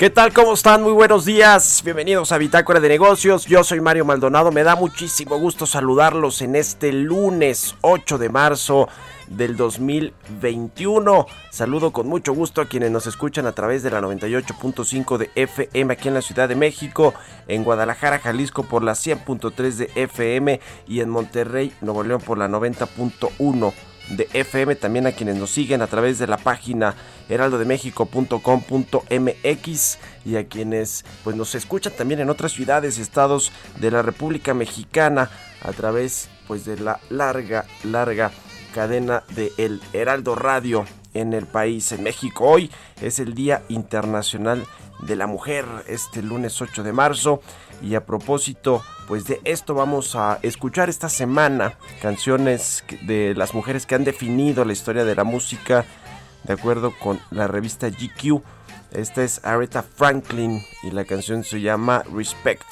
¿Qué tal? ¿Cómo están? Muy buenos días. Bienvenidos a Bitácora de Negocios. Yo soy Mario Maldonado. Me da muchísimo gusto saludarlos en este lunes 8 de marzo del 2021. Saludo con mucho gusto a quienes nos escuchan a través de la 98.5 de FM aquí en la Ciudad de México, en Guadalajara, Jalisco por la 100.3 de FM y en Monterrey, Nuevo León por la 90.1 de FM, también a quienes nos siguen a través de la página heraldodemexico.com.mx y a quienes pues nos escuchan también en otras ciudades y estados de la República Mexicana a través pues de la larga larga cadena de El Heraldo Radio en el país en México. Hoy es el Día Internacional de la Mujer, este lunes 8 de marzo y a propósito pues de esto vamos a escuchar esta semana canciones de las mujeres que han definido la historia de la música de acuerdo con la revista GQ. Esta es Aretha Franklin y la canción se llama Respect.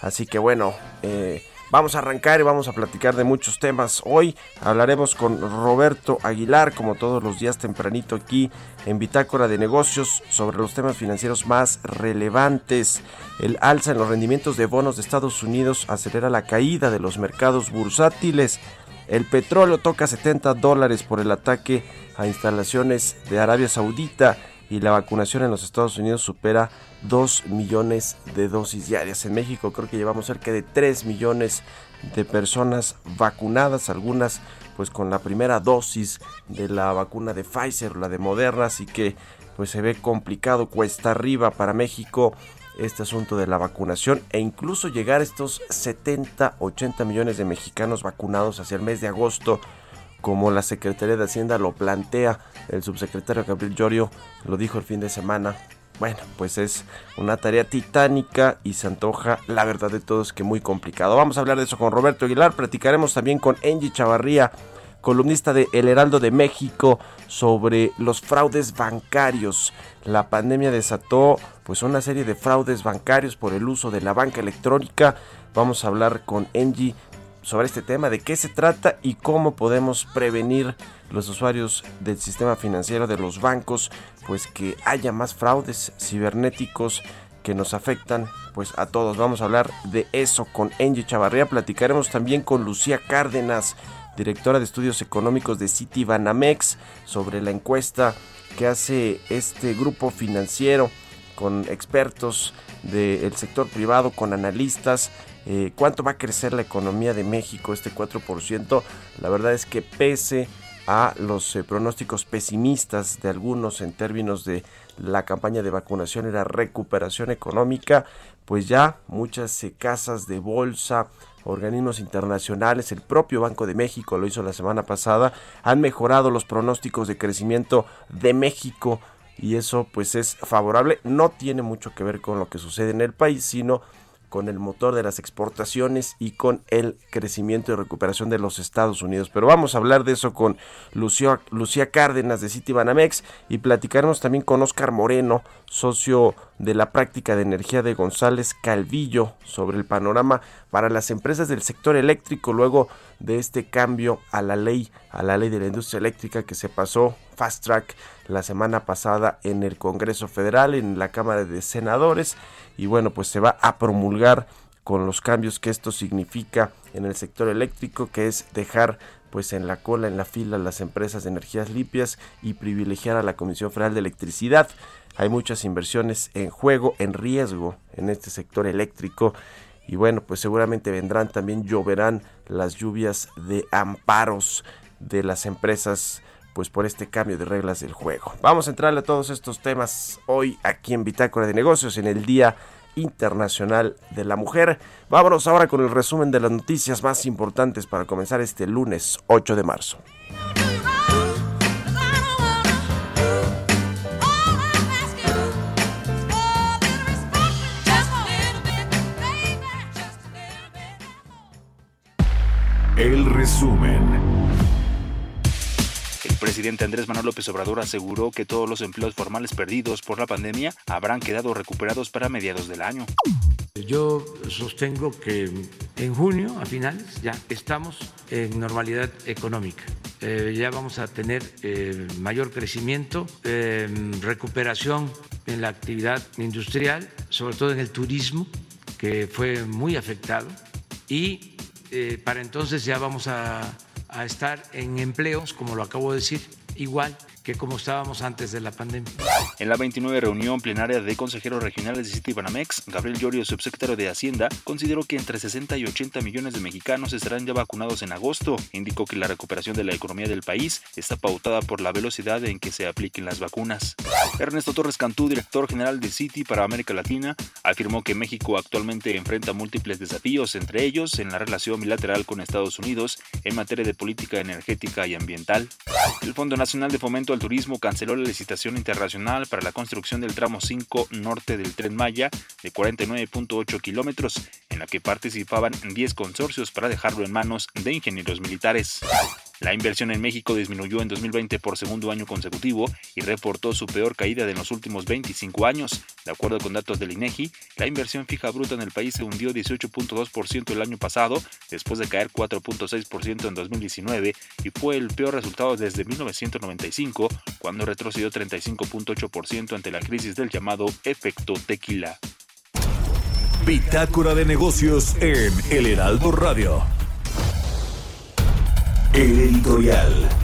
Así que bueno, eh, Vamos a arrancar y vamos a platicar de muchos temas. Hoy hablaremos con Roberto Aguilar, como todos los días tempranito aquí en Bitácora de Negocios, sobre los temas financieros más relevantes. El alza en los rendimientos de bonos de Estados Unidos acelera la caída de los mercados bursátiles. El petróleo toca 70 dólares por el ataque a instalaciones de Arabia Saudita y la vacunación en los Estados Unidos supera 2 millones de dosis diarias. En México creo que llevamos cerca de 3 millones de personas vacunadas, algunas pues con la primera dosis de la vacuna de Pfizer o la de Moderna, así que pues se ve complicado, cuesta arriba para México este asunto de la vacunación e incluso llegar a estos 70, 80 millones de mexicanos vacunados hacia el mes de agosto como la Secretaría de Hacienda lo plantea, el subsecretario Gabriel Llorio lo dijo el fin de semana. Bueno, pues es una tarea titánica y se antoja, la verdad de todo es que muy complicado. Vamos a hablar de eso con Roberto Aguilar, platicaremos también con Angie Chavarría, columnista de El Heraldo de México, sobre los fraudes bancarios. La pandemia desató pues una serie de fraudes bancarios por el uso de la banca electrónica. Vamos a hablar con Angie sobre este tema, de qué se trata y cómo podemos prevenir los usuarios del sistema financiero de los bancos, pues que haya más fraudes cibernéticos que nos afectan pues a todos. Vamos a hablar de eso con Angie Chavarría, platicaremos también con Lucía Cárdenas, directora de estudios económicos de City Banamex, sobre la encuesta que hace este grupo financiero con expertos del sector privado, con analistas eh, cuánto va a crecer la economía de México, este 4%. La verdad es que pese a los eh, pronósticos pesimistas de algunos en términos de la campaña de vacunación y la recuperación económica, pues ya muchas eh, casas de bolsa, organismos internacionales, el propio Banco de México lo hizo la semana pasada, han mejorado los pronósticos de crecimiento de México y eso pues es favorable, no tiene mucho que ver con lo que sucede en el país, sino con el motor de las exportaciones y con el crecimiento y recuperación de los Estados Unidos. Pero vamos a hablar de eso con Lucía, Lucía Cárdenas de Citibanamex y platicaremos también con Oscar Moreno socio de la práctica de energía de González Calvillo, sobre el panorama para las empresas del sector eléctrico luego de este cambio a la ley, a la ley de la industria eléctrica que se pasó fast track la semana pasada en el Congreso Federal, en la Cámara de Senadores, y bueno, pues se va a promulgar con los cambios que esto significa en el sector eléctrico, que es dejar pues en la cola, en la fila las empresas de energías limpias y privilegiar a la Comisión Federal de Electricidad. Hay muchas inversiones en juego, en riesgo en este sector eléctrico y bueno, pues seguramente vendrán también lloverán las lluvias de amparos de las empresas pues por este cambio de reglas del juego. Vamos a entrarle a todos estos temas hoy aquí en Bitácora de Negocios en el Día Internacional de la Mujer. Vámonos ahora con el resumen de las noticias más importantes para comenzar este lunes 8 de marzo. El resumen presidente Andrés Manuel López Obrador aseguró que todos los empleos formales perdidos por la pandemia habrán quedado recuperados para mediados del año. Yo sostengo que en junio, a finales, ya estamos en normalidad económica. Eh, ya vamos a tener eh, mayor crecimiento, eh, recuperación en la actividad industrial, sobre todo en el turismo, que fue muy afectado. Y para entonces ya vamos a a estar en empleos, como lo acabo de decir, igual que como estábamos antes de la pandemia. En la 29 reunión plenaria de consejeros regionales de Citibanamex, Gabriel Llorio, subsecretario de Hacienda, consideró que entre 60 y 80 millones de mexicanos estarán ya vacunados en agosto. Indicó que la recuperación de la economía del país está pautada por la velocidad en que se apliquen las vacunas. Ernesto Torres Cantú, director general de Citi para América Latina, afirmó que México actualmente enfrenta múltiples desafíos, entre ellos en la relación bilateral con Estados Unidos en materia de política energética y ambiental. El Fondo Nacional de Fomento al Turismo canceló la licitación internacional para la construcción del tramo 5 norte del Tren Maya de 49.8 kilómetros, en la que participaban 10 consorcios para dejarlo en manos de ingenieros militares. La inversión en México disminuyó en 2020 por segundo año consecutivo y reportó su peor caída de los últimos 25 años. De acuerdo con datos del INEGI, la inversión fija bruta en el país se hundió 18.2% el año pasado, después de caer 4.6% en 2019 y fue el peor resultado desde 1995, cuando retrocedió 35.8% ante la crisis del llamado efecto tequila. Bitácora de negocios en El Heraldo Radio. El editorial.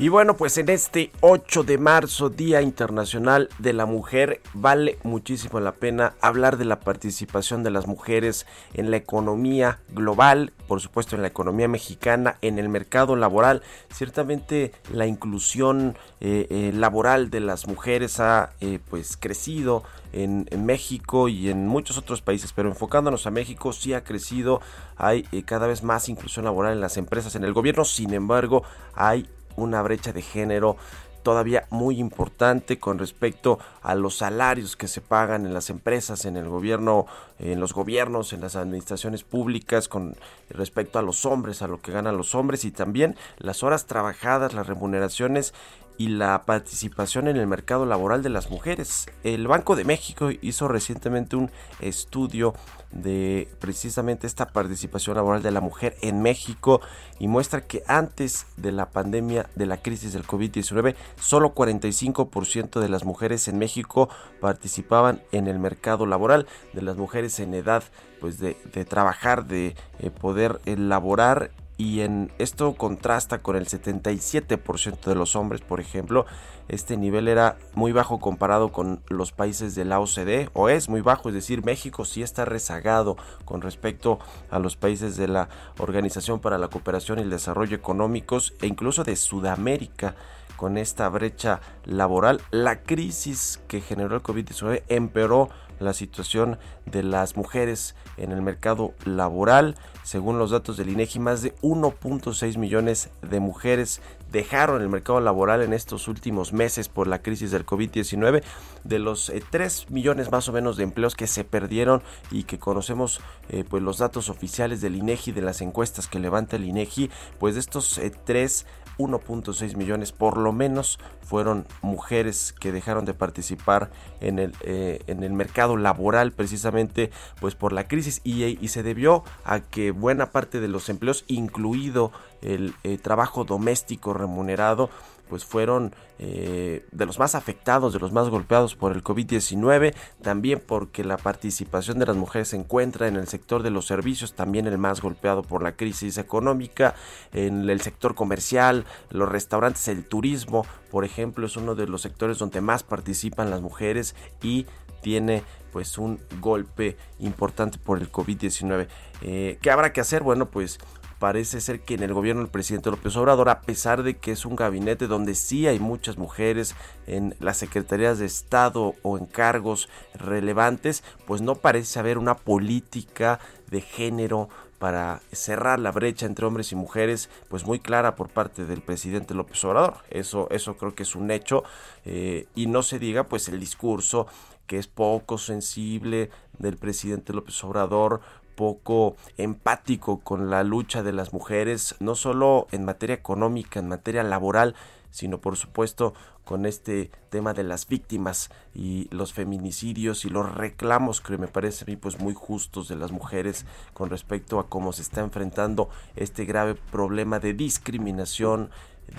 Y bueno, pues en este 8 de marzo, Día Internacional de la Mujer, vale muchísimo la pena hablar de la participación de las mujeres en la economía global, por supuesto en la economía mexicana, en el mercado laboral. Ciertamente la inclusión eh, eh, laboral de las mujeres ha eh, pues crecido en, México y en muchos otros países, pero enfocándonos a México sí ha crecido, hay cada vez más inclusión laboral en las empresas, en el gobierno, sin embargo hay una brecha de género todavía muy importante con respecto a los salarios que se pagan en las empresas, en el gobierno, en los gobiernos, en las administraciones públicas, con respecto a los hombres, a lo que ganan los hombres y también las horas trabajadas, las remuneraciones y la participación en el mercado laboral de las mujeres. El Banco de México hizo recientemente un estudio de precisamente esta participación laboral de la mujer en México y muestra que antes de la pandemia de la crisis del COVID-19 solo 45% de las mujeres en México participaban en el mercado laboral, de las mujeres en edad pues de, trabajar, de eh, poder elaborar y en esto contrasta con el 77% de los hombres, por ejemplo, este nivel era muy bajo comparado con los países de la OCDE o es muy bajo, es decir, México sí está rezagado con respecto a los países de la Organización para la Cooperación y el Desarrollo Económicos e incluso de Sudamérica con esta brecha laboral. La crisis que generó el COVID-19 empeoró la situación de las mujeres en el mercado laboral. Según los datos del INEGI, más de 1.6 millones de mujeres dejaron el mercado laboral en estos últimos meses por la crisis del COVID-19. De los 3 eh, millones más o menos de empleos que se perdieron y que conocemos eh, pues los datos oficiales del INEGI, de las encuestas que levanta el INEGI, pues de estos 3 1.6 millones por lo menos fueron mujeres que dejaron de participar en el, eh, en el mercado laboral precisamente pues por la crisis. Y, se debió a que buena parte de los empleos incluido el eh, trabajo doméstico remunerado pues fueron eh, de los más afectados, de los más golpeados por el COVID-19, también porque la participación de las mujeres se encuentra en el sector de los servicios, también el más golpeado por la crisis económica, en el sector comercial, los restaurantes, el turismo, por ejemplo, es uno de los sectores donde más participan las mujeres y tiene pues un golpe importante por el COVID-19. Eh, ¿Qué habrá que hacer? Bueno, pues parece ser que en el gobierno del presidente López Obrador, a pesar de que es un gabinete donde sí hay muchas mujeres en las secretarías de Estado o en cargos relevantes, pues no parece haber una política de género para cerrar la brecha entre hombres y mujeres, pues muy clara por parte del presidente López Obrador. Eso, eso creo que es un hecho. Eh, y no se diga pues el discurso que es poco sensible del presidente López Obrador poco empático con la lucha de las mujeres, no solo en materia económica, en materia laboral, sino por supuesto con este tema de las víctimas y los feminicidios y los reclamos que me parece a mí pues muy justos de las mujeres con respecto a cómo se está enfrentando este grave problema de discriminación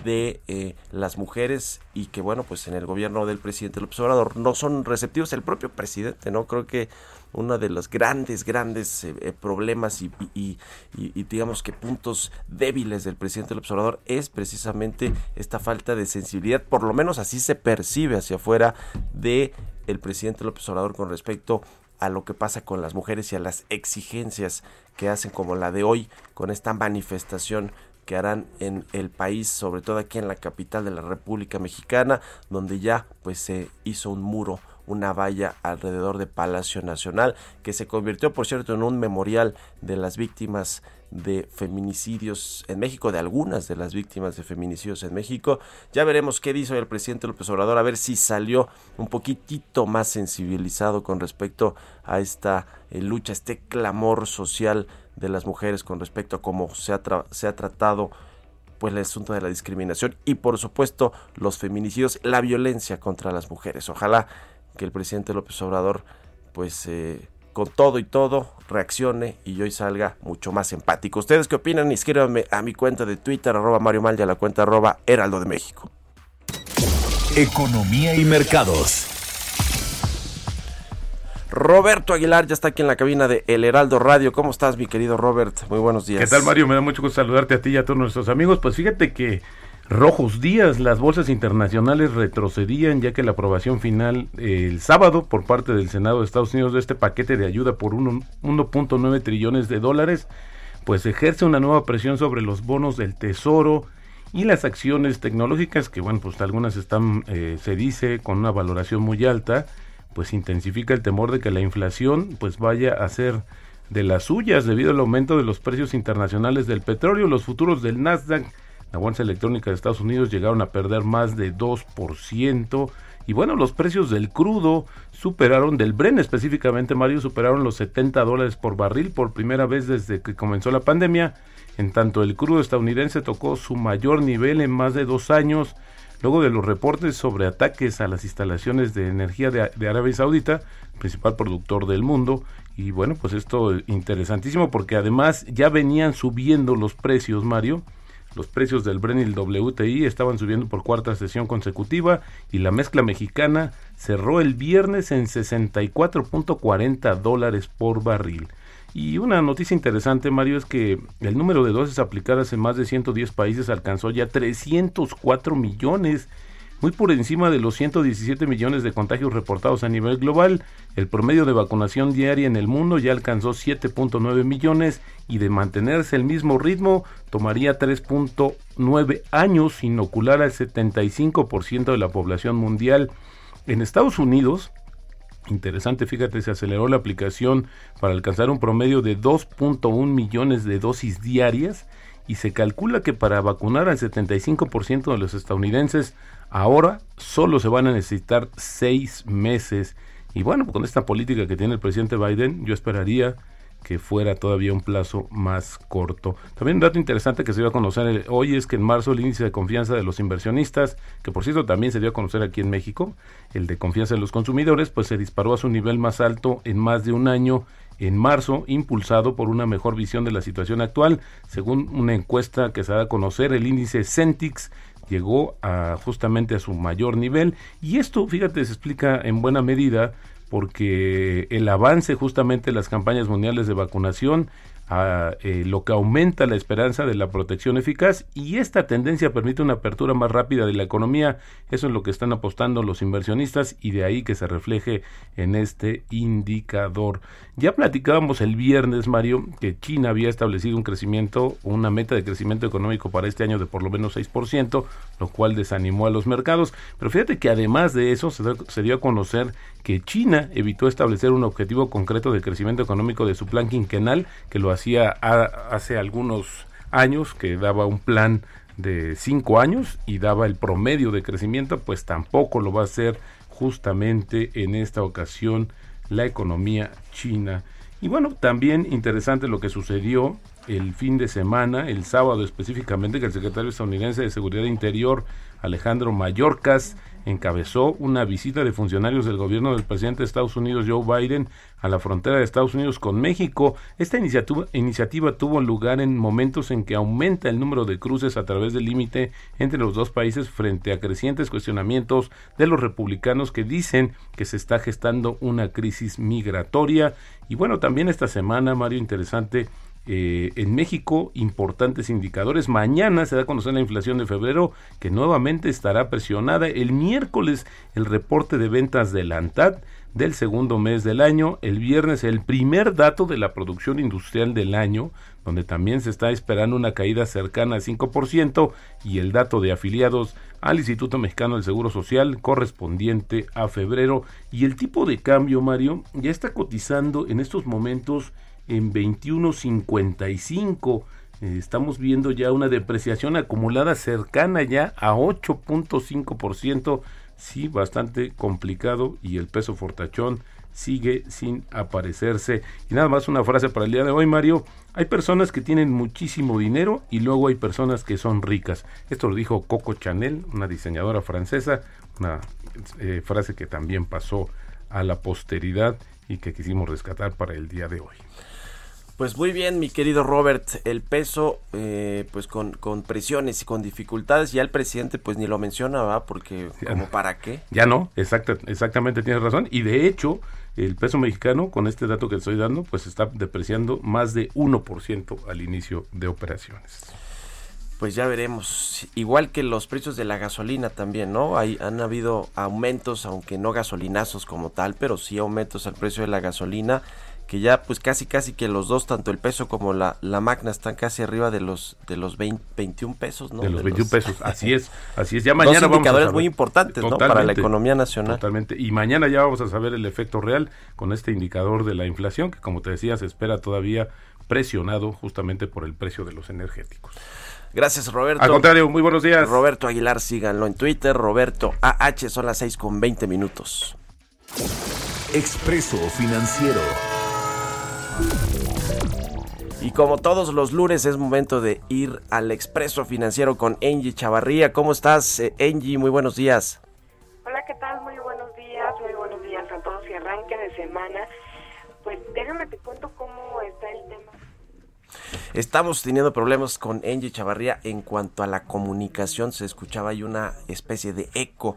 de eh, las mujeres y que bueno pues en el gobierno del presidente López Obrador no son receptivos el propio presidente no creo que uno de los grandes, grandes eh, eh, problemas y, digamos que puntos débiles del presidente del observador es precisamente esta falta de sensibilidad, por lo menos así se percibe hacia afuera de el presidente López Obrador con respecto a lo que pasa con las mujeres y a las exigencias que hacen como la de hoy con esta manifestación que harán en el país, sobre todo aquí en la capital de la República Mexicana, donde ya pues se hizo un muro una valla alrededor de Palacio Nacional, que se convirtió, por cierto, en un memorial de las víctimas de feminicidios en México, de algunas de las víctimas de feminicidios en México. Ya veremos qué dice el presidente López Obrador, a ver si salió un poquitito más sensibilizado con respecto a esta eh, lucha, este clamor social de las mujeres con respecto a cómo se ha, se ha tratado pues el asunto de la discriminación y por supuesto los feminicidios, la violencia contra las mujeres. Ojalá que el presidente López Obrador, pues eh, con todo y todo, reaccione y hoy salga mucho más empático. ¿Ustedes qué opinan? Escríbanme a mi cuenta de Twitter, arroba Mario Mal, y a la cuenta arroba Heraldo de México. Economía y mercados. Roberto Aguilar ya está aquí en la cabina de El Heraldo Radio. ¿Cómo estás, mi querido Robert? Muy buenos días. ¿Qué tal, Mario? Me da mucho gusto saludarte a ti y a todos nuestros amigos. Pues fíjate que rojos días. Las bolsas internacionales retrocedían ya que la aprobación final el sábado por parte del Senado de Estados Unidos de este paquete de ayuda por 1.9 trillones de dólares, pues ejerce una nueva presión sobre los bonos del Tesoro y las acciones tecnológicas que, bueno, pues algunas están, eh, se dice, con una valoración muy alta, pues intensifica el temor de que la inflación pues vaya a ser de las suyas debido al aumento de los precios internacionales del petróleo. Los futuros del Nasdaq la bolsa electrónica de Estados Unidos llegaron a perder más de 2%. Y bueno, los precios del crudo superaron, del Bren específicamente, Mario, superaron los 70 dólares por barril por primera vez desde que comenzó la pandemia. En tanto, el crudo estadounidense tocó su mayor nivel en más de dos años, luego de los reportes sobre ataques a las instalaciones de energía de, de Arabia Saudita, principal productor del mundo. Y bueno, pues esto es interesantísimo porque además ya venían subiendo los precios, Mario los precios del Bren y el WTI estaban subiendo por cuarta sesión consecutiva y la mezcla mexicana cerró el viernes en 64.40 dólares por barril. Y una noticia interesante, Mario, es que el número de dosis aplicadas en más de 110 países alcanzó ya 304 millones muy por encima de los 117 millones de contagios reportados a nivel global. El promedio de vacunación diaria en el mundo ya alcanzó 7.9 millones y de mantenerse el mismo ritmo tomaría 3.9 años inocular al 75% de la población mundial. En Estados Unidos, interesante, fíjate, se aceleró la aplicación para alcanzar un promedio de 2.1 millones de dosis diarias y se calcula que para vacunar al 75% de los estadounidenses ahora solo se van a necesitar seis meses. Y bueno, con esta política que tiene el presidente Biden, yo esperaría que fuera todavía un plazo más corto. También un dato interesante que se dio a conocer hoy es que en marzo el índice de confianza de los inversionistas, que por cierto también se dio a conocer aquí en México, el de confianza de los consumidores, pues se disparó a su nivel más alto en más de un año en marzo, impulsado por una mejor visión de la situación actual. Según una encuesta que se da a conocer, el índice Centix llegó a justamente a su mayor nivel. Y esto, fíjate, se explica en buena medida porque el avance justamente de las campañas mundiales de vacunación a eh, lo que aumenta la esperanza de la protección eficaz y esta tendencia permite una apertura más rápida de la economía. Eso es lo que están apostando los inversionistas y de ahí que se refleje en este indicador. Ya platicábamos el viernes, Mario, que China había establecido un crecimiento, una meta de crecimiento económico para este año de por lo menos 6%, lo cual desanimó a los mercados. Pero fíjate que además de eso se dio a conocer que China evitó establecer un objetivo concreto de crecimiento económico de su plan quinquenal, que lo hacía hace algunos años, que daba un plan de cinco años y daba el promedio de crecimiento, pues tampoco lo va a hacer justamente en esta ocasión la economía china. Y bueno, también interesante lo que sucedió el fin de semana, el sábado específicamente, que el secretario estadounidense de Seguridad Interior, Alejandro Mayorkas, encabezó una visita de funcionarios del gobierno del presidente de Estados Unidos, Joe Biden, a la frontera de Estados Unidos con México. Esta iniciativa, iniciativa tuvo lugar en momentos en que aumenta el número de cruces a través del límite entre los dos países frente a crecientes cuestionamientos de los republicanos que dicen que se está gestando una crisis migratoria. Y bueno, también esta semana, Mario, interesante, eh, en México, importantes indicadores. Mañana se da a conocer la inflación de febrero, que nuevamente estará presionada. El miércoles, el reporte de ventas del ANTAD del segundo mes del año. El viernes, el primer dato de la producción industrial del año, donde también se está esperando una caída cercana al 5%, y el dato de afiliados al Instituto Mexicano del Seguro Social correspondiente a febrero. Y el tipo de cambio, Mario, ya está cotizando en estos momentos en 21.55. Eh, estamos viendo ya una depreciación acumulada cercana ya a 8.5%. Sí, bastante complicado y el peso fortachón sigue sin aparecerse. Y nada más una frase para el día de hoy, Mario. Hay personas que tienen muchísimo dinero y luego hay personas que son ricas. Esto lo dijo Coco Chanel, una diseñadora francesa, una eh, frase que también pasó a la posteridad y que quisimos rescatar para el día de hoy. Pues muy bien, mi querido Robert, el peso, eh, pues con, presiones y con dificultades, ya el presidente pues ni lo menciona, ¿va? Porque como para qué. Ya no, exacta, exactamente tienes razón. Y de hecho, el peso mexicano, con este dato que estoy dando, pues está depreciando más de 1% al inicio de operaciones. Pues ya veremos. Igual que los precios de la gasolina también, ¿no? Hay, han habido aumentos, aunque no gasolinazos como tal, pero sí aumentos al precio de la gasolina que ya pues casi casi que los dos, tanto el peso como la, la magna están casi arriba de los de los 21 pesos, ¿no? De los 21 pesos, así es, así es. Ya mañana dos indicadores muy importantes, ¿no? Para la economía nacional. Totalmente. Y mañana ya vamos a saber el efecto real con este indicador de la inflación, que como te decía, se espera todavía presionado justamente por el precio de los energéticos. Gracias, Roberto. Al contrario, muy buenos días. Roberto Aguilar, síganlo en Twitter. Roberto AH, son las 6 con 20 minutos. Expreso Financiero. Y como todos los lunes es momento de ir al expreso financiero con Angie Chavarría. ¿Cómo estás, eh, Angie? Muy buenos días. Hola, ¿qué tal? Muy buenos días, muy buenos días a todos y arranque de semana. Pues déjame te cuento cómo está el tema. Estamos teniendo problemas con Angie Chavarría en cuanto a la comunicación. Se escuchaba ahí una especie de eco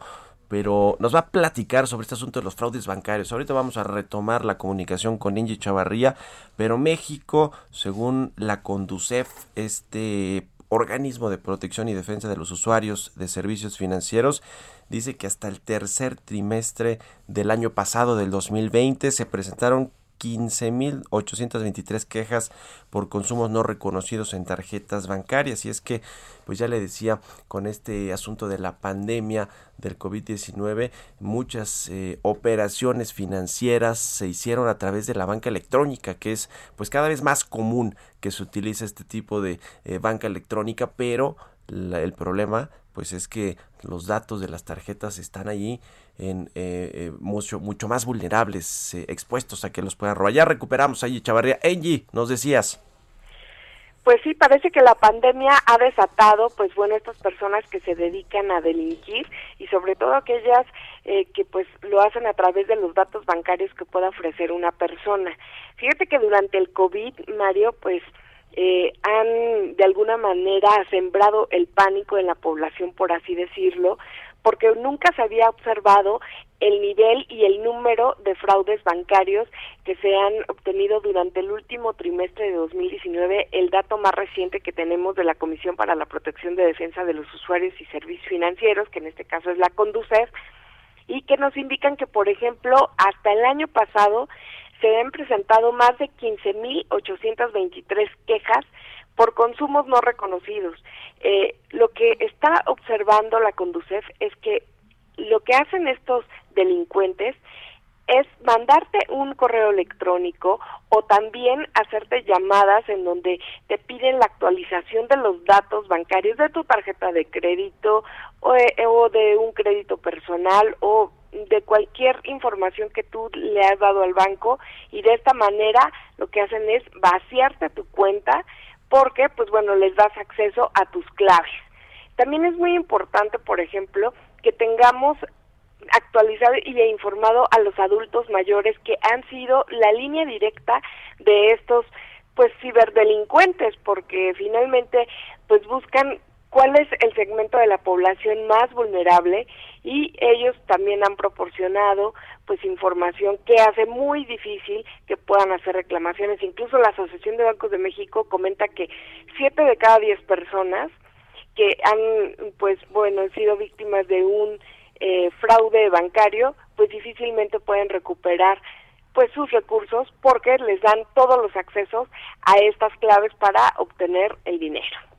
pero nos va a platicar sobre este asunto de los fraudes bancarios. Ahorita vamos a retomar la comunicación con Inge Chavarría, pero México, según la Conducef, este organismo de protección y defensa de los usuarios de servicios financieros, dice que hasta el tercer trimestre del año pasado, del 2020, se presentaron 15.823 quejas por consumos no reconocidos en tarjetas bancarias. Y es que, pues ya le decía, con este asunto de la pandemia del COVID-19, muchas eh, operaciones financieras se hicieron a través de la banca electrónica, que es pues cada vez más común que se utilice este tipo de eh, banca electrónica, pero el problema pues es que los datos de las tarjetas están allí en eh, eh, mucho, mucho más vulnerables, eh, expuestos a que los puedan robar. Ya recuperamos ahí, Chavarría. Angie, nos decías. Pues sí, parece que la pandemia ha desatado, pues bueno, estas personas que se dedican a delinquir y sobre todo aquellas que pues lo hacen a través de los datos bancarios que pueda ofrecer una persona. Fíjate que durante el COVID, Mario, pues eh, han de alguna manera sembrado el pánico en la población, por así decirlo, porque nunca se había observado el nivel y el número de fraudes bancarios que se han obtenido durante el último trimestre de 2019, el dato más reciente que tenemos de la Comisión para la Protección de Defensa de los Usuarios y Servicios Financieros, que en este caso es la CONDUCEF, y que nos indican que, por ejemplo, hasta el año pasado se han presentado más de 15.823 quejas por consumos no reconocidos. Eh, lo que está observando la Conducef es que lo que hacen estos delincuentes es mandarte un correo electrónico o también hacerte llamadas en donde te piden la actualización de los datos bancarios de tu tarjeta de crédito o, eh, o de un crédito personal o de cualquier información que tú le has dado al banco y de esta manera lo que hacen es vaciarte tu cuenta porque pues bueno les das acceso a tus claves. También es muy importante, por ejemplo, que tengamos actualizado y informado a los adultos mayores que han sido la línea directa de estos pues ciberdelincuentes porque finalmente pues buscan cuál es el segmento de la población más vulnerable y ellos también han proporcionado pues información que hace muy difícil que puedan hacer reclamaciones. Incluso la Asociación de Bancos de México comenta que siete de cada diez personas que han pues bueno sido víctimas de un eh, fraude bancario pues difícilmente pueden recuperar pues sus recursos porque les dan todos los accesos a estas claves para obtener el dinero.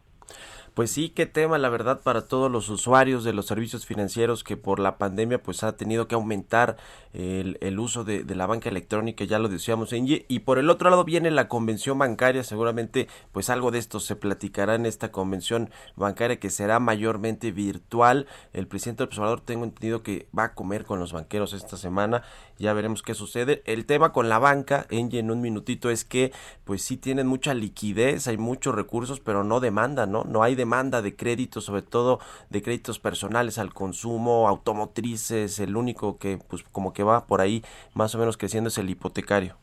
Pues sí, qué tema, la verdad, para todos los usuarios de los servicios financieros que por la pandemia pues ha tenido que aumentar el, uso de, la banca electrónica, ya lo decíamos en y por el otro lado viene la convención bancaria, seguramente pues algo de esto se platicará en esta convención bancaria que será mayormente virtual. El presidente del observador tengo entendido que va a comer con los banqueros esta semana, ya veremos qué sucede. El tema con la banca, Engie, en un minutito, es que pues sí tienen mucha liquidez, hay muchos recursos, pero no demanda, ¿no? No hay demanda de créditos, sobre todo de créditos personales al consumo, automotrices, el único que pues como que va por ahí más o menos creciendo es el hipotecario.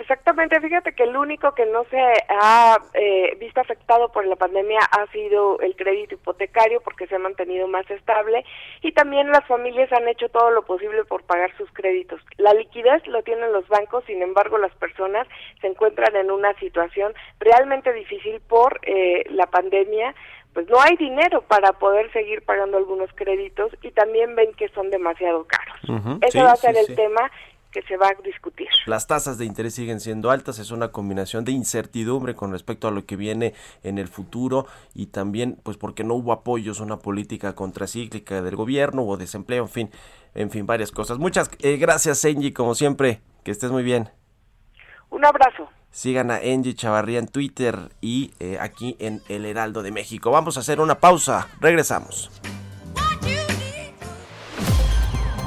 Exactamente, fíjate que el único que no se ha eh, visto afectado por la pandemia ha sido el crédito hipotecario porque se ha mantenido más estable y también las familias han hecho todo lo posible por pagar sus créditos. La liquidez lo tienen los bancos, sin embargo las personas se encuentran en una situación realmente difícil por eh, la pandemia pues no hay dinero para poder seguir pagando algunos créditos y también ven que son demasiado caros. Ese va a ser el tema que se va a discutir. Las tasas de interés siguen siendo altas, es una combinación de incertidumbre con respecto a lo que viene en el futuro y también pues porque no hubo apoyos, una política contracíclica del gobierno, hubo desempleo, en fin, en fin, varias cosas. Muchas eh, gracias, Angie, como siempre, que estés muy bien. Un abrazo. Sigan a Angie Chavarría en Twitter y eh, aquí en El Heraldo de México. Vamos a hacer una pausa, regresamos.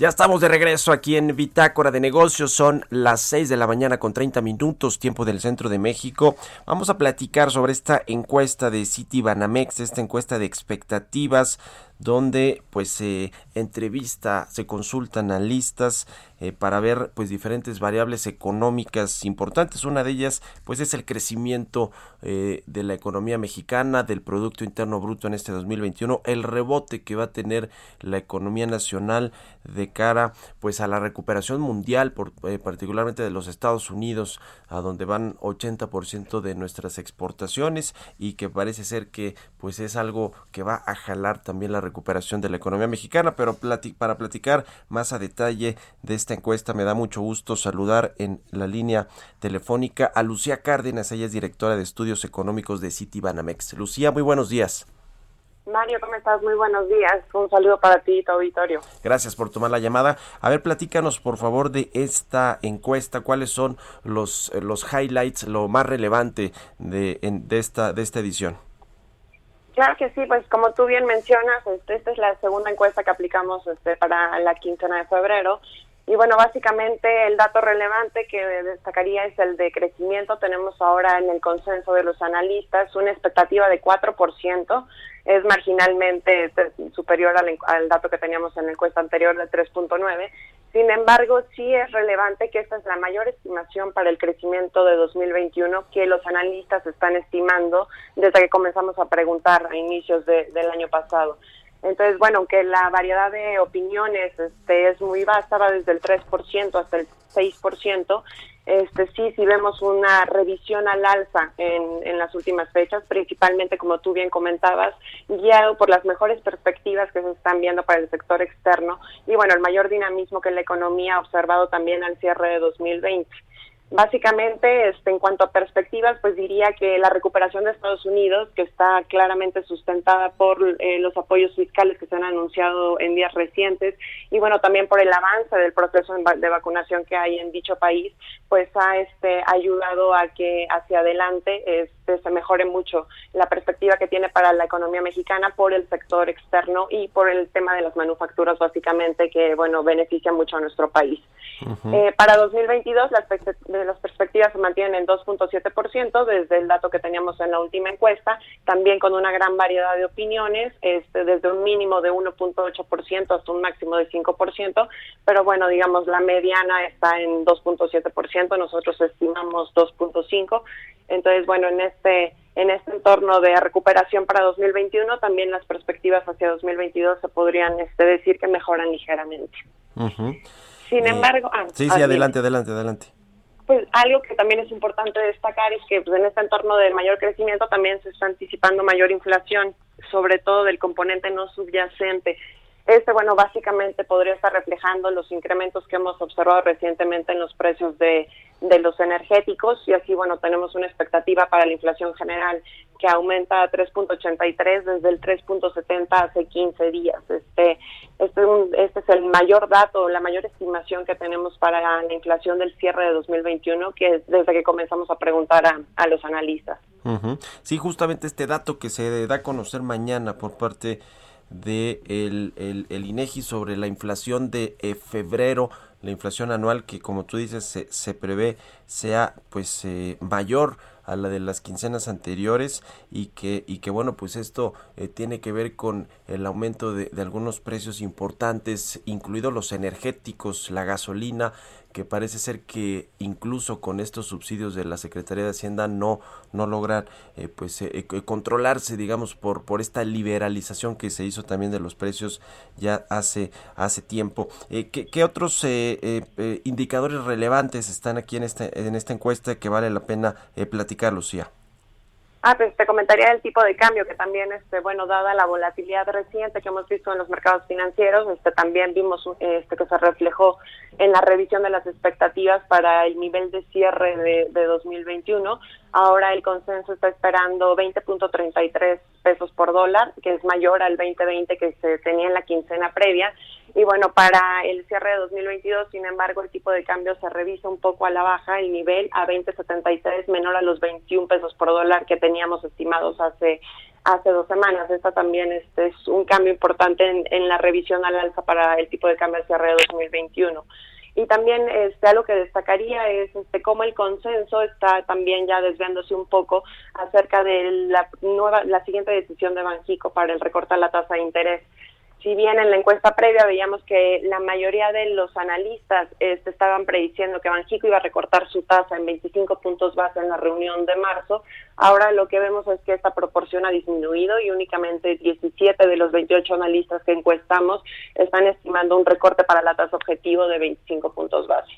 Ya estamos de regreso aquí en Bitácora de Negocios. Son las 6 de la mañana con 30 minutos, tiempo del centro de México. Vamos a platicar sobre esta encuesta de City Banamex, esta encuesta de expectativas donde pues se entrevista, se consultan analistas eh, para ver pues diferentes variables económicas importantes. Una de ellas pues es el crecimiento eh, de la economía mexicana, del Producto Interno Bruto en este 2021, el rebote que va a tener la economía nacional de cara pues a la recuperación mundial, eh, particularmente de los Estados Unidos, a donde van 80% de nuestras exportaciones y que parece ser que pues es algo que va a jalar también la recuperación de la economía mexicana, pero para platicar más a detalle de este encuesta. Me da mucho gusto saludar en la línea telefónica a Lucía Cárdenas, ella es directora de estudios económicos de Citibanamex. Lucía, muy buenos días. Mario, ¿cómo estás? Muy buenos días. Un saludo para ti y tu auditorio. Gracias por tomar la llamada. A ver, platícanos por favor de esta encuesta. ¿Cuáles son los, los highlights, lo más relevante de, de, esta, de esta edición? Claro que sí, pues como tú bien mencionas, este, esta es la segunda encuesta que aplicamos este, para la quincena de febrero y bueno, básicamente el dato relevante que destacaría es el de crecimiento. Tenemos ahora en el consenso de los analistas una expectativa de 4%, es marginalmente superior al, dato que teníamos en la encuesta anterior de 3.9. Sin embargo, sí es relevante que esta es la mayor estimación para el crecimiento de 2021 que los analistas están estimando desde que comenzamos a preguntar a inicios del año pasado. Entonces, bueno, aunque la variedad de opiniones este, es muy vasta, va desde el 3% hasta el 6%, este, sí, sí vemos una revisión al alza en, en las últimas fechas, principalmente, como tú bien comentabas, guiado por las mejores perspectivas que se están viendo para el sector externo y, bueno, el mayor dinamismo que la economía ha observado también al cierre de 2020. Básicamente, este, en cuanto a perspectivas, pues diría que la recuperación de Estados Unidos, que está claramente sustentada por eh, los apoyos fiscales que se han anunciado en días recientes y bueno, también por el avance del proceso de vacunación que hay en dicho país, pues ha este, ayudado a que hacia adelante este, se mejore mucho la perspectiva que tiene para la economía mexicana por el sector externo y por el tema de las manufacturas, básicamente, que bueno, beneficia mucho a nuestro país. eh, para 2022, las las perspectivas se mantienen en 2.7% desde el dato que teníamos en la última encuesta, también con una gran variedad de opiniones, este, desde un mínimo de 1.8% hasta un máximo de 5%, pero bueno, digamos, la mediana está en 2.7%, nosotros estimamos 2.5%, entonces, bueno, en este en este entorno de recuperación para 2021, también las perspectivas hacia 2022 se podrían este, decir que mejoran ligeramente. Sin eh, embargo, ah, sí, sí, adelante, adelante, adelante pues algo que también es importante destacar es que pues, en este entorno de mayor crecimiento también se está anticipando mayor inflación, sobre todo del componente no subyacente. Este, bueno, básicamente podría estar reflejando los incrementos que hemos observado recientemente en los precios de, de los energéticos y así, bueno, tenemos una expectativa para la inflación general que aumenta a 3.83 desde el 3.70 hace 15 días. Este, este, este es el mayor dato, la mayor estimación que tenemos para la inflación del cierre de 2021, que es desde que comenzamos a preguntar a, los analistas. Sí, justamente este dato que se da a conocer mañana por parte de el, el, INEGI sobre la inflación de eh, febrero, la inflación anual que como tú dices se, se prevé sea pues eh, mayor a la de las quincenas anteriores y que, y que bueno, pues esto eh, tiene que ver con el aumento de, de algunos precios importantes, incluidos los energéticos, la gasolina, que parece ser que incluso con estos subsidios de la Secretaría de Hacienda no no logran eh, pues eh, controlarse digamos por por esta liberalización que se hizo también de los precios ya hace hace tiempo ¿qué, ¿qué, otros indicadores relevantes están aquí en esta en esta encuesta que vale la pena platicar Lucía. Ah, pues te comentaría el tipo de cambio que también, este, bueno, dada la volatilidad reciente que hemos visto en los mercados financieros, este, también vimos este, que se reflejó en la revisión de las expectativas para el nivel de cierre de, de 2021. Ahora el consenso está esperando 20.33 pesos por dólar, que es mayor al 2020 que se tenía en la quincena previa. Y bueno, para el cierre de 2022, sin embargo, el tipo de cambio se revisa un poco a la baja, el nivel a 20.73 menor a los 21 pesos por dólar que teníamos estimados hace hace dos semanas. Esta también este es un cambio importante en, en la revisión al alza para el tipo de cambio al cierre de 2021 y también este algo que destacaría es este cómo el consenso está también ya desviándose un poco acerca de la nueva la siguiente decisión de Banjico para el recorte a la tasa de interés si bien en la encuesta previa veíamos que la mayoría de los analistas este, estaban prediciendo que Banjico iba a recortar su tasa en 25 puntos base en la reunión de marzo, ahora lo que vemos es que esta proporción ha disminuido y únicamente 17 de los 28 analistas que encuestamos están estimando un recorte para la tasa objetivo de 25 puntos base.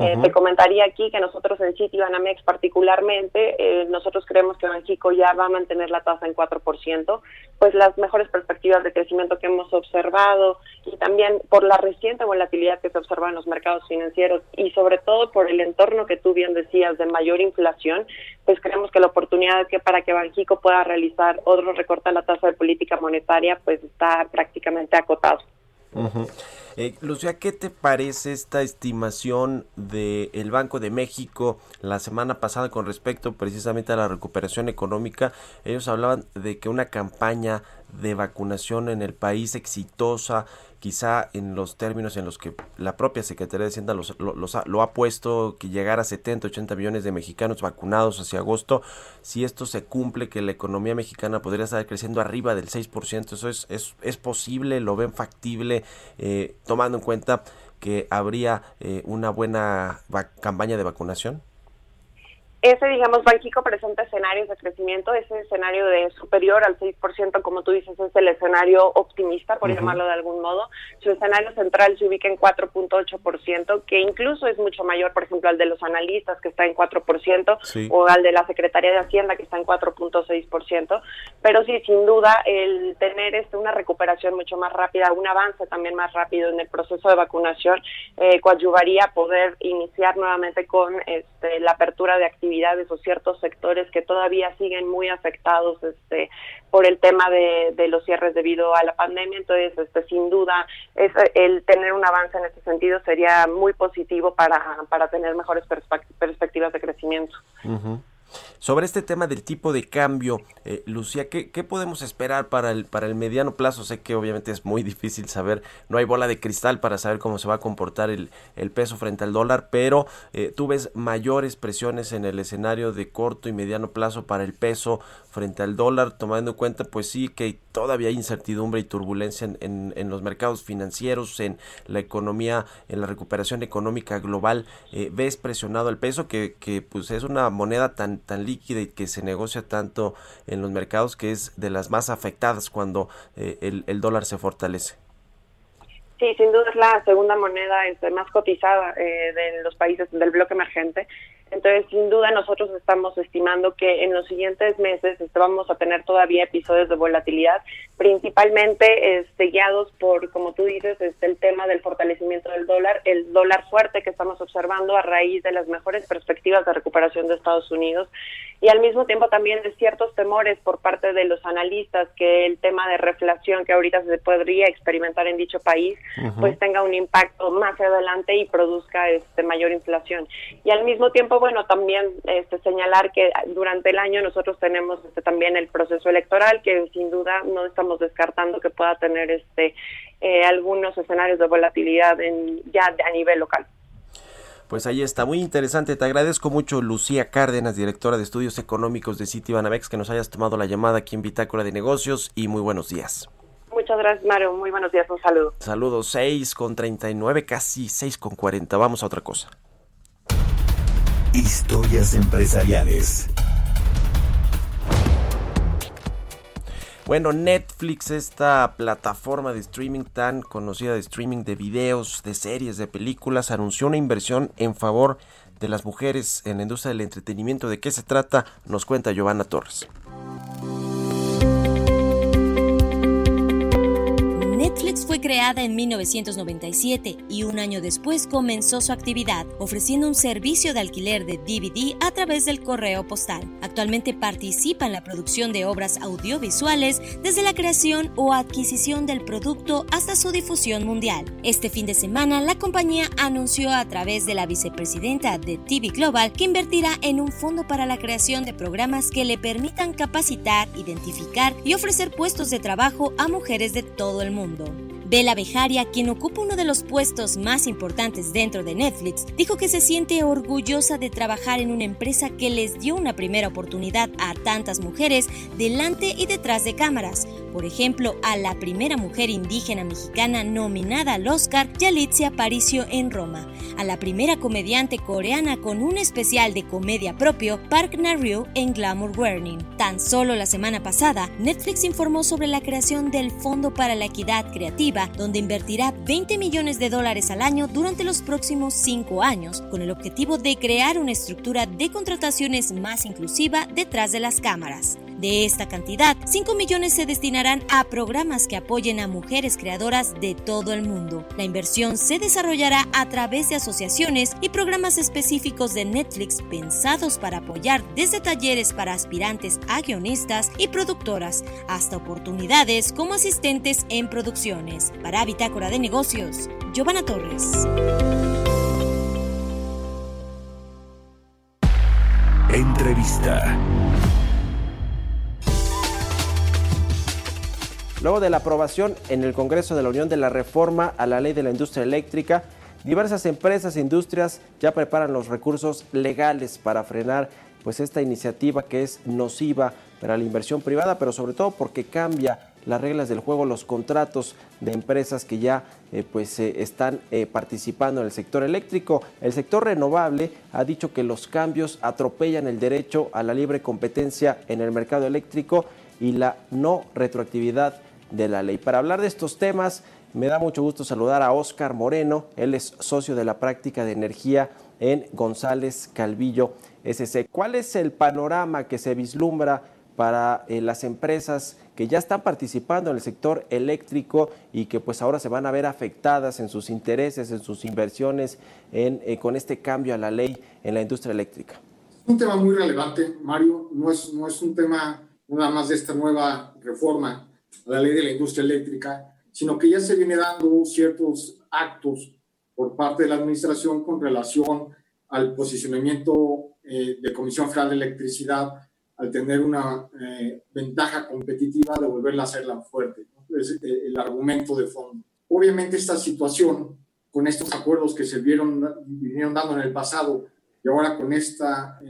Eh, te comentaría aquí que nosotros en Citibanamex particularmente, eh, nosotros creemos que Banxico ya va a mantener la tasa en 4%, pues las mejores perspectivas de crecimiento que hemos observado y también por la reciente volatilidad que se observa en los mercados financieros y sobre todo por el entorno que tú bien decías de mayor inflación, pues creemos que la oportunidad que para que Banxico pueda realizar otro recorte a la tasa de política monetaria pues está prácticamente acotado. Eh, Lucía, ¿qué te parece esta estimación del Banco de México la semana pasada con respecto precisamente a la recuperación económica? Ellos hablaban de que una campaña de vacunación en el país exitosa, quizá en los términos en los que la propia Secretaría de Hacienda los, lo, ha puesto, que llegara a 70, 80 millones de mexicanos vacunados hacia agosto, si esto se cumple, que la economía mexicana podría estar creciendo arriba del 6%, eso es, es, es posible, lo ven factible, eh, tomando en cuenta que habría eh, una buena campaña de vacunación? Ese, digamos, Banxico presenta escenarios de crecimiento, ese escenario de superior al 6%, como tú dices, es el escenario optimista, por llamarlo de algún modo. Su escenario central se ubica en 4.8%, que incluso es mucho mayor, por ejemplo, al de los analistas, que está en 4%, o al de la Secretaría de Hacienda, que está en 4.6%. Pero sí, sin duda, el tener este, una recuperación mucho más rápida, un avance también más rápido en el proceso de vacunación, eh, coadyuvaría a poder iniciar nuevamente con este, la apertura de actividades actividades o ciertos sectores que todavía siguen muy afectados este por el tema de, de los cierres debido a la pandemia. Entonces este sin duda es el tener un avance en ese sentido sería muy positivo para, para tener mejores perspectivas de crecimiento sobre este tema del tipo de cambio, eh, Lucía, ¿qué, podemos esperar para el, para el mediano plazo? Sé que obviamente es muy difícil saber, no hay bola de cristal para saber cómo se va a comportar el, el peso frente al dólar, pero eh, tú ves mayores presiones en el escenario de corto y mediano plazo para el peso frente al dólar, tomando en cuenta pues sí que todavía hay incertidumbre y turbulencia en, en, los mercados financieros, en la economía, en la recuperación económica global. Eh, ¿Ves presionado el peso que, que pues es una moneda tan tan, líquida y que se negocia tanto en los mercados que es de las más afectadas cuando eh, el, dólar se fortalece. Sí, sin duda es la segunda moneda este, más cotizada eh, de los países del bloque emergente. Entonces, sin duda, nosotros estamos estimando que en los siguientes meses este, vamos a tener todavía episodios de volatilidad, principalmente este, guiados por, como tú dices, este, el tema del fortalecimiento del dólar, el dólar fuerte que estamos observando a raíz de las mejores perspectivas de recuperación de Estados Unidos y al mismo tiempo también de ciertos temores por parte de los analistas que el tema de reflación que ahorita se podría experimentar en dicho país, pues tenga un impacto más adelante y produzca este mayor inflación. Y al mismo tiempo, bueno, también este señalar que durante el año nosotros tenemos este también el proceso electoral que sin duda no estamos descartando que pueda tener este eh, algunos escenarios de volatilidad en, ya a nivel local. Pues ahí está, muy interesante. Te agradezco mucho, Lucía Cárdenas, directora de estudios económicos de Citibanamex, que nos hayas tomado la llamada aquí en Bitácora de Negocios y muy buenos días. Muchas gracias, Mario. Muy buenos días. Un saludo. Saludos, 6 con 39, casi 6 con 40. Vamos a otra cosa. Historias empresariales. Bueno, Netflix, esta plataforma de streaming tan conocida de streaming de videos, de series, de películas, anunció una inversión en favor de las mujeres en la industria del entretenimiento. ¿De qué se trata? Nos cuenta Giovanna Torres. Fue creada en 1997 y un año después comenzó su actividad, ofreciendo un servicio de alquiler de DVD a través del correo postal. Actualmente participa en la producción de obras audiovisuales desde la creación o adquisición del producto hasta su difusión mundial. Este fin de semana, la compañía anunció a través de la vicepresidenta de TV Global que invertirá en un fondo para la creación de programas que le permitan capacitar, identificar y ofrecer puestos de trabajo a mujeres de todo el mundo. Bella Bejaria, quien ocupa uno de los puestos más importantes dentro de Netflix, dijo que se siente orgullosa de trabajar en una empresa que les dio una primera oportunidad a tantas mujeres delante y detrás de cámaras. Por ejemplo, a la primera mujer indígena mexicana nominada al Oscar, Yalitza Aparicio en Roma, a la primera comediante coreana con un especial de comedia propio, Park Na-ryu en Glamour Warning. Tan solo la semana pasada, Netflix informó sobre la creación del Fondo para la Equidad Creativa, donde invertirá 20 millones de dólares al año durante los próximos cinco años, con el objetivo de crear una estructura de contrataciones más inclusiva detrás de las cámaras. De esta cantidad, 5 millones se destinarán a programas que apoyen a mujeres creadoras de todo el mundo. La inversión se desarrollará a través de asociaciones y programas específicos de Netflix pensados para apoyar desde talleres para aspirantes a guionistas y productoras hasta oportunidades como asistentes en producciones. Para Bitácora de Negocios, Giovanna Torres. Entrevista. Luego de la aprobación en el Congreso de la Unión de la reforma a la ley de la industria eléctrica, diversas empresas e industrias ya preparan los recursos legales para frenar pues esta iniciativa que es nociva para la inversión privada, pero sobre todo porque cambia las reglas del juego, los contratos de empresas que ya eh, pues eh, están eh, participando en el sector eléctrico. El sector renovable ha dicho que los cambios atropellan el derecho a la libre competencia en el mercado eléctrico y la no retroactividad de la ley. Para hablar de estos temas, me da mucho gusto saludar a Oscar Moreno. Él es socio de la práctica de energía en González Calvillo SC. ¿Cuál es el panorama que se vislumbra para eh, las empresas que ya están participando en el sector eléctrico y que pues ahora se van a ver afectadas en sus intereses, en sus inversiones en, eh, con este cambio a la ley en la industria eléctrica? Un tema muy relevante, Mario. No es, no es un tema nada más de esta nueva reforma la ley de la industria eléctrica, sino que ya se viene dando ciertos actos por parte de la administración con relación al posicionamiento eh, de Comisión Federal de Electricidad al tener una eh, ventaja competitiva de volverla a hacerla fuerte. Es eh, el argumento de fondo. Obviamente esta situación, con estos acuerdos que se vieron, vinieron dando en el pasado y ahora con esta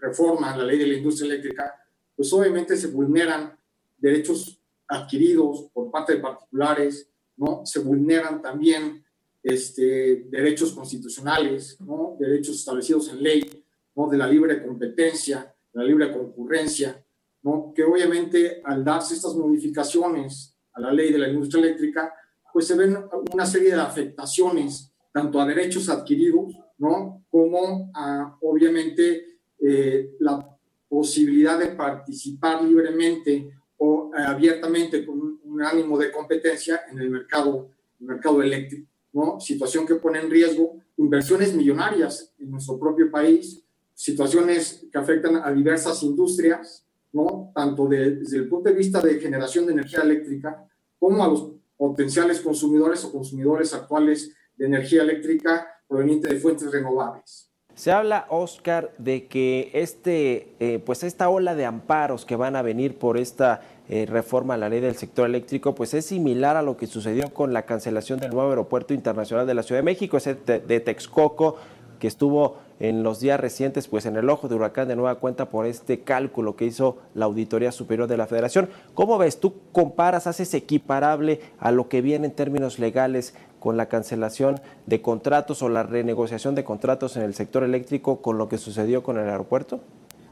reforma a la ley de la industria eléctrica, pues obviamente se vulneran derechos adquiridos por parte de particulares, ¿no? Se vulneran también este, derechos constitucionales, ¿no? Derechos establecidos en ley, ¿no? De la libre competencia, de la libre concurrencia, ¿no? Que obviamente al darse estas modificaciones a la ley de la industria eléctrica, pues se ven una serie de afectaciones tanto a derechos adquiridos, ¿no? Como a, obviamente, eh, la posibilidad de participar libremente o eh, abiertamente con un, ánimo de competencia en el mercado, el mercado eléctrico, ¿no? Situación que pone en riesgo inversiones millonarias en nuestro propio país, situaciones que afectan a diversas industrias, ¿no? Tanto desde el punto de vista de generación de energía eléctrica como a los potenciales consumidores o consumidores actuales de energía eléctrica proveniente de fuentes renovables. Se habla, Oscar, de que este, eh, pues esta ola de amparos que van a venir por esta eh, reforma a la ley del sector eléctrico, pues es similar a lo que sucedió con la cancelación del nuevo aeropuerto internacional de la Ciudad de México, ese de Texcoco, que estuvo en los días recientes pues en el ojo de huracán de nueva cuenta por este cálculo que hizo la Auditoría Superior de la Federación. ¿Cómo ves? ¿Tú comparas, haces equiparable a lo que viene en términos legales con la cancelación de contratos o la renegociación de contratos en el sector eléctrico con lo que sucedió con el aeropuerto?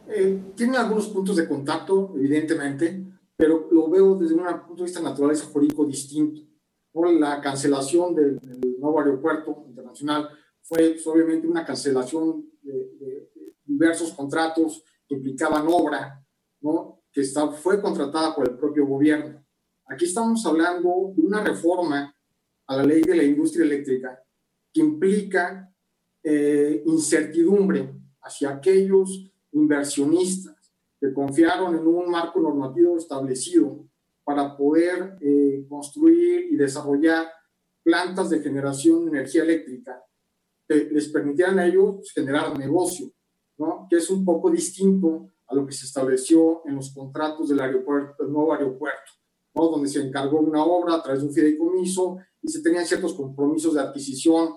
Eh, tiene algunos puntos de contacto, evidentemente, pero lo veo desde un punto de vista natural y jurídico distinto. Por la cancelación del, nuevo aeropuerto internacional fue pues, obviamente una cancelación de, diversos contratos que implicaban obra, ¿no? que está, fue contratada por el propio gobierno. Aquí estamos hablando de una reforma a la ley de la industria eléctrica que implica eh, incertidumbre hacia aquellos inversionistas que confiaron en un marco normativo establecido para poder eh, construir y desarrollar plantas de generación de energía eléctrica que les permitieran a ellos generar negocio, ¿no? que es un poco distinto a lo que se estableció en los contratos del, aeropuerto, del nuevo aeropuerto donde se encargó una obra a través de un fideicomiso y se tenían ciertos compromisos de adquisición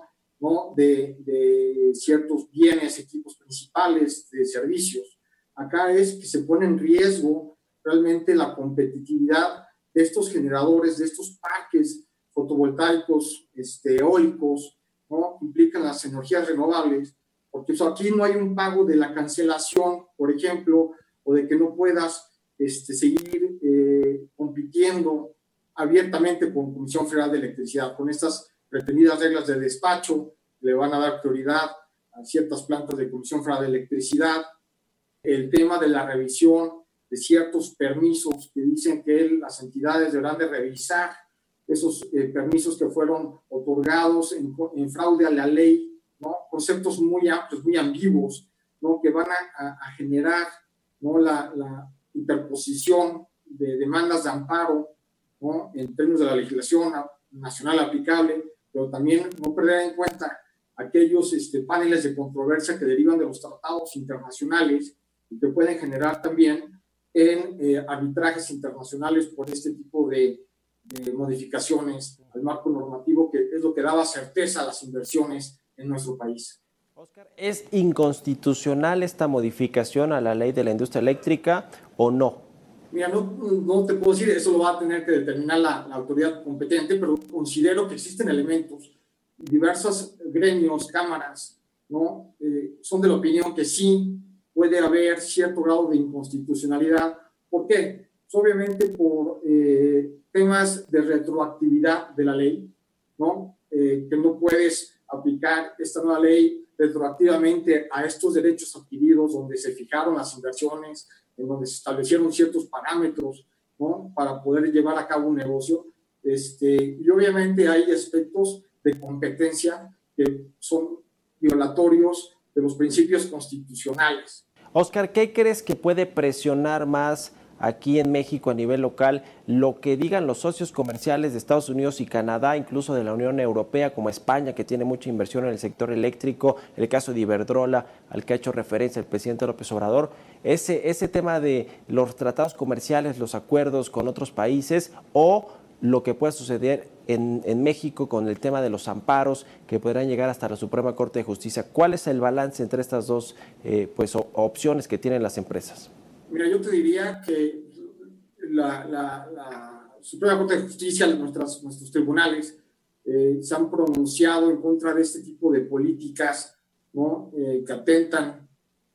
de ciertos bienes, equipos principales, de servicios. Acá es que se pone en riesgo realmente la competitividad de estos generadores, de estos parques fotovoltaicos, este, eólicos, ¿no? implican las energías renovables, porque aquí no hay un pago de la cancelación, por ejemplo, o de que no puedas este, seguir eh, compitiendo abiertamente con Comisión Federal de Electricidad, con estas pretendidas reglas de despacho, le van a dar prioridad a ciertas plantas de Comisión Federal de Electricidad, el tema de la revisión de ciertos permisos que dicen que las entidades deberán de revisar esos eh, permisos que fueron otorgados en, fraude a la ley, ¿no? conceptos muy amplios, muy ambiguos, ¿no? que van a, generar ¿no? la, interposición de demandas de amparo ¿no? en términos de la legislación nacional aplicable, pero también no perder en cuenta aquellos este, paneles de controversia que derivan de los tratados internacionales y que pueden generar también en eh, arbitrajes internacionales por este tipo de, modificaciones al marco normativo, que es lo que daba certeza a las inversiones en nuestro país. Oscar, ¿es inconstitucional esta modificación a la ley de la industria eléctrica o no? Mira, no, no te puedo decir, eso lo va a tener que determinar la, la autoridad competente, pero considero que existen elementos, diversos gremios, cámaras, ¿no? Eh, son de la opinión que sí puede haber cierto grado de inconstitucionalidad. ¿Por qué? Pues, obviamente por eh, temas de retroactividad de la ley, ¿no? Eh, que no puedes aplicar esta nueva ley retroactivamente a estos derechos adquiridos donde se fijaron las inversiones, en donde se establecieron ciertos parámetros, ¿no? Para poder llevar a cabo un negocio. Este, y obviamente hay aspectos de competencia que son violatorios de los principios constitucionales. Oscar, ¿qué crees que puede presionar más aquí en México a nivel local lo que digan los socios comerciales de Estados Unidos y Canadá, incluso de la Unión Europea, como España, que tiene mucha inversión en el sector eléctrico, el caso de Iberdrola, al que ha hecho referencia el presidente López Obrador, ese, ese tema de los tratados comerciales, los acuerdos con otros países o lo que pueda suceder en, México con el tema de los amparos que podrán llegar hasta la Suprema Corte de Justicia. ¿Cuál es el balance entre estas dos eh, pues, opciones que tienen las empresas? Mira, yo te diría que la, Suprema Corte de Justicia, nuestras, nuestros tribunales, eh, se han pronunciado en contra de este tipo de políticas ¿no? Eh, que atentan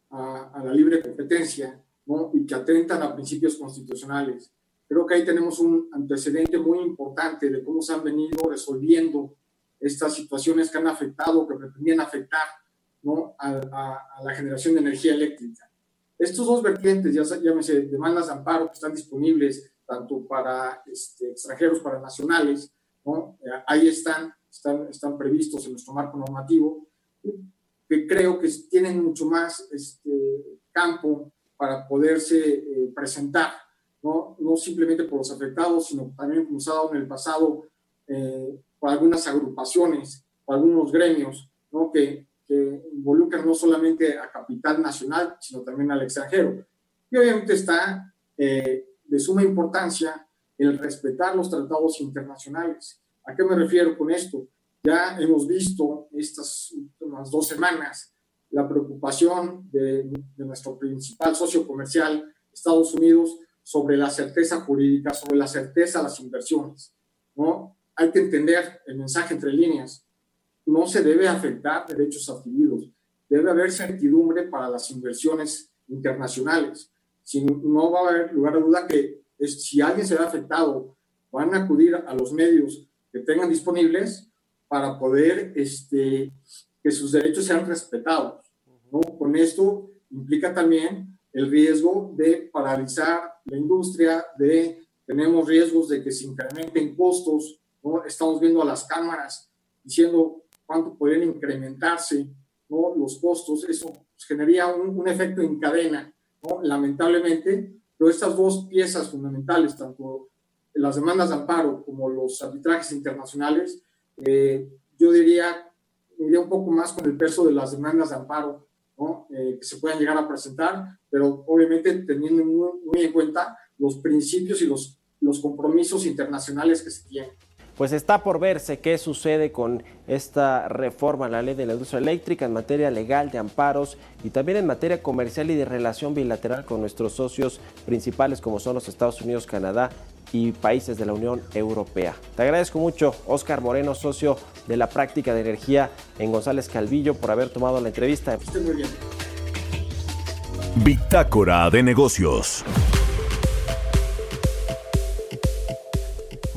a, a, la libre competencia ¿no? y que atentan a principios constitucionales. Creo que ahí tenemos un antecedente muy importante de cómo se han venido resolviendo estas situaciones que han afectado, que pretendían afectar ¿no? a, la generación de energía eléctrica. Estos dos vertientes, ya llámese demandas de amparo que están disponibles tanto para este, extranjeros, para nacionales, ¿no? Eh, ahí están, están, están previstos en nuestro marco normativo, que creo que tienen mucho más este, campo para poderse eh, presentar ¿no? no simplemente por los afectados, sino también como se ha dado en el pasado eh, por algunas agrupaciones, por algunos gremios, ¿no? que, que involucran no solamente a capital nacional, sino también al extranjero. Y obviamente está eh, de suma importancia el respetar los tratados internacionales. ¿A qué me refiero con esto? Ya hemos visto estas últimas dos semanas la preocupación de, de nuestro principal socio comercial, Estados Unidos, sobre la certeza jurídica, sobre la certeza de las inversiones. ¿no? Hay que entender el mensaje entre líneas. No se debe afectar derechos adquiridos. Debe haber certidumbre para las inversiones internacionales. Si no va a haber lugar a duda que si alguien se ve afectado, van a acudir a los medios que tengan disponibles para poder este, que sus derechos sean respetados. ¿no? Con esto implica también el riesgo de paralizar la industria, de tenemos riesgos de que se incrementen costos, ¿no? Estamos viendo a las cámaras diciendo cuánto podrían incrementarse ¿no? los costos, eso pues, generaría un, efecto en cadena, ¿no? lamentablemente, pero estas dos piezas fundamentales, tanto las demandas de amparo como los arbitrajes internacionales, eh, yo diría, iría un poco más con el peso de las demandas de amparo, eh, que se puedan llegar a presentar, pero obviamente teniendo muy, en cuenta los principios y los, los compromisos internacionales que se tienen pues está por verse qué sucede con esta reforma a la ley de la industria eléctrica en materia legal de amparos y también en materia comercial y de relación bilateral con nuestros socios principales como son los Estados Unidos, Canadá y países de la Unión Europea. Te agradezco mucho, Oscar Moreno, socio de la práctica de energía en González Calvillo, por haber tomado la entrevista. Esté muy bien. Bitácora de negocios.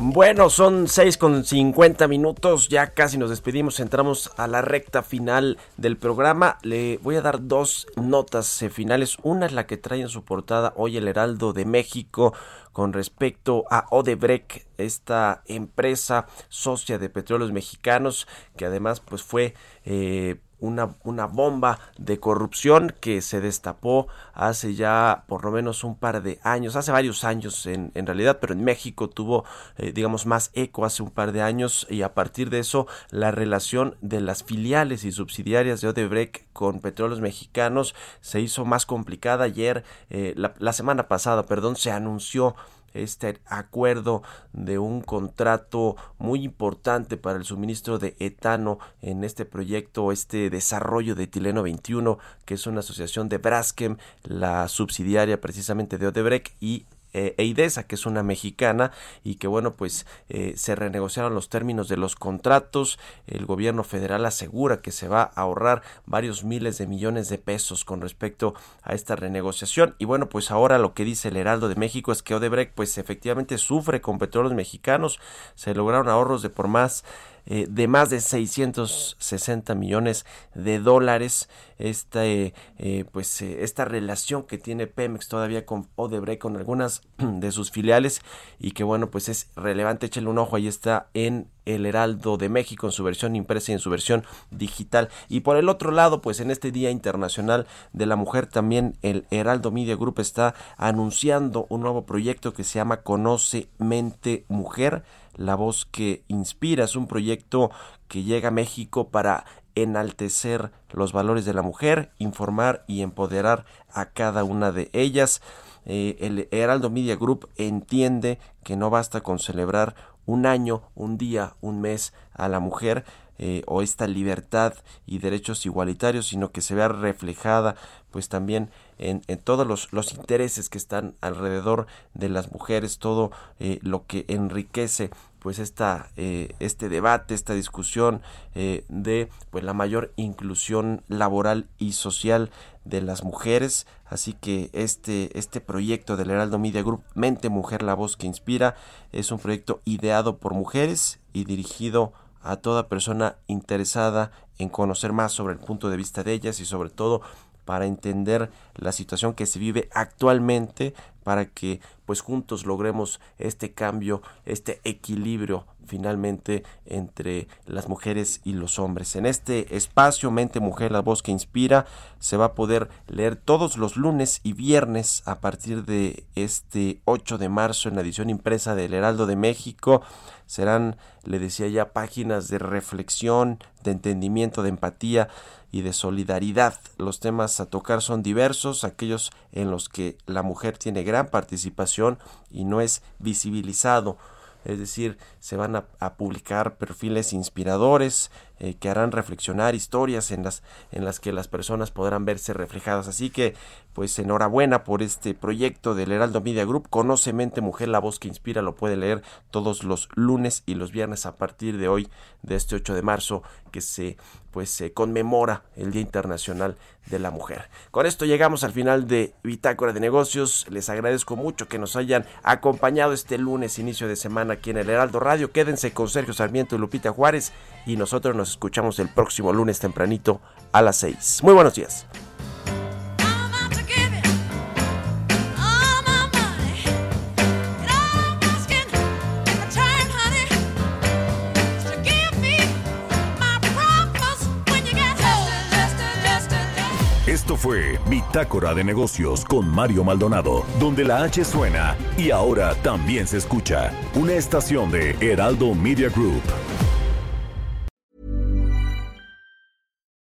Bueno, son 6 con 50 minutos, ya casi nos despedimos, entramos a la recta final del programa. Le voy a dar dos notas finales. Una es la que trae en su portada hoy el Heraldo de México con respecto a Odebrecht, esta empresa socia de petróleos mexicanos que además pues fue eh, una, una, bomba de corrupción que se destapó hace ya por lo menos un par de años, hace varios años en, en realidad, pero en México tuvo, eh, digamos, más eco hace un par de años y a partir de eso la relación de las filiales y subsidiarias de Odebrecht con petróleos mexicanos se hizo más complicada. Ayer, eh, la, la semana pasada, perdón, se anunció este acuerdo de un contrato muy importante para el suministro de etano en este proyecto, este desarrollo de Tileno 21, que es una asociación de Braskem, la subsidiaria precisamente de Odebrecht y eh, Eidesa, que es una mexicana, y que bueno, pues eh, se renegociaron los términos de los contratos. El gobierno federal asegura que se va a ahorrar varios miles de millones de pesos con respecto a esta renegociación. Y bueno, pues ahora lo que dice el Heraldo de México es que Odebrecht, pues efectivamente sufre con petróleos mexicanos. Se lograron ahorros de por más eh, de más de 660 millones de dólares. Esta, eh, eh, pues, esta relación que tiene Pemex todavía con Odebrecht, con algunas de sus filiales y que bueno, pues es relevante. Échale un ojo, ahí está en el Heraldo de México en su versión impresa y en su versión digital. Y por el otro lado, pues en este Día Internacional de la Mujer también el Heraldo Media Group está anunciando un nuevo proyecto que se llama Conoce Mente Mujer la voz que inspira es un proyecto que llega a México para enaltecer los valores de la mujer, informar y empoderar a cada una de ellas. Eh, el Heraldo Media Group entiende que no basta con celebrar un año, un día, un mes a la mujer, eh, o esta libertad y derechos igualitarios, sino que se vea reflejada pues también en, todos los, los, intereses que están alrededor de las mujeres, todo eh, lo que enriquece pues esta, eh, este debate, esta discusión eh, de pues la mayor inclusión laboral y social de las mujeres. Así que este, este proyecto del Heraldo Media Group, Mente Mujer, la voz que inspira, es un proyecto ideado por mujeres y dirigido a toda persona interesada en conocer más sobre el punto de vista de ellas y sobre todo para entender la situación que se vive actualmente para que pues juntos logremos este cambio, este equilibrio finalmente entre las mujeres y los hombres. En este espacio Mente Mujer, la voz que inspira, se va a poder leer todos los lunes y viernes a partir de este 8 de marzo en la edición impresa del Heraldo de México. Serán, le decía ya, páginas de reflexión, de entendimiento, de empatía y de solidaridad. Los temas a tocar son diversos, aquellos en los que la mujer tiene gran participación y no es visibilizado. Es decir, se van a, publicar perfiles inspiradores eh, que harán reflexionar historias en las, en las que las personas podrán verse reflejadas. Así que, pues enhorabuena por este proyecto del Heraldo Media Group. Conoce Mente Mujer, la voz que inspira, lo puede leer todos los lunes y los viernes a partir de hoy, de este 8 de marzo, que se pues se conmemora el Día Internacional de la Mujer. Con esto llegamos al final de Bitácora de Negocios. Les agradezco mucho que nos hayan acompañado este lunes, inicio de semana aquí en el Heraldo Radio. Quédense con Sergio Sarmiento y Lupita Juárez y nosotros nos escuchamos el próximo lunes tempranito a las 6. Muy buenos días. Esto fue Bitácora de Negocios con Mario Maldonado, donde la H suena y ahora también se escucha una estación de Heraldo Media Group.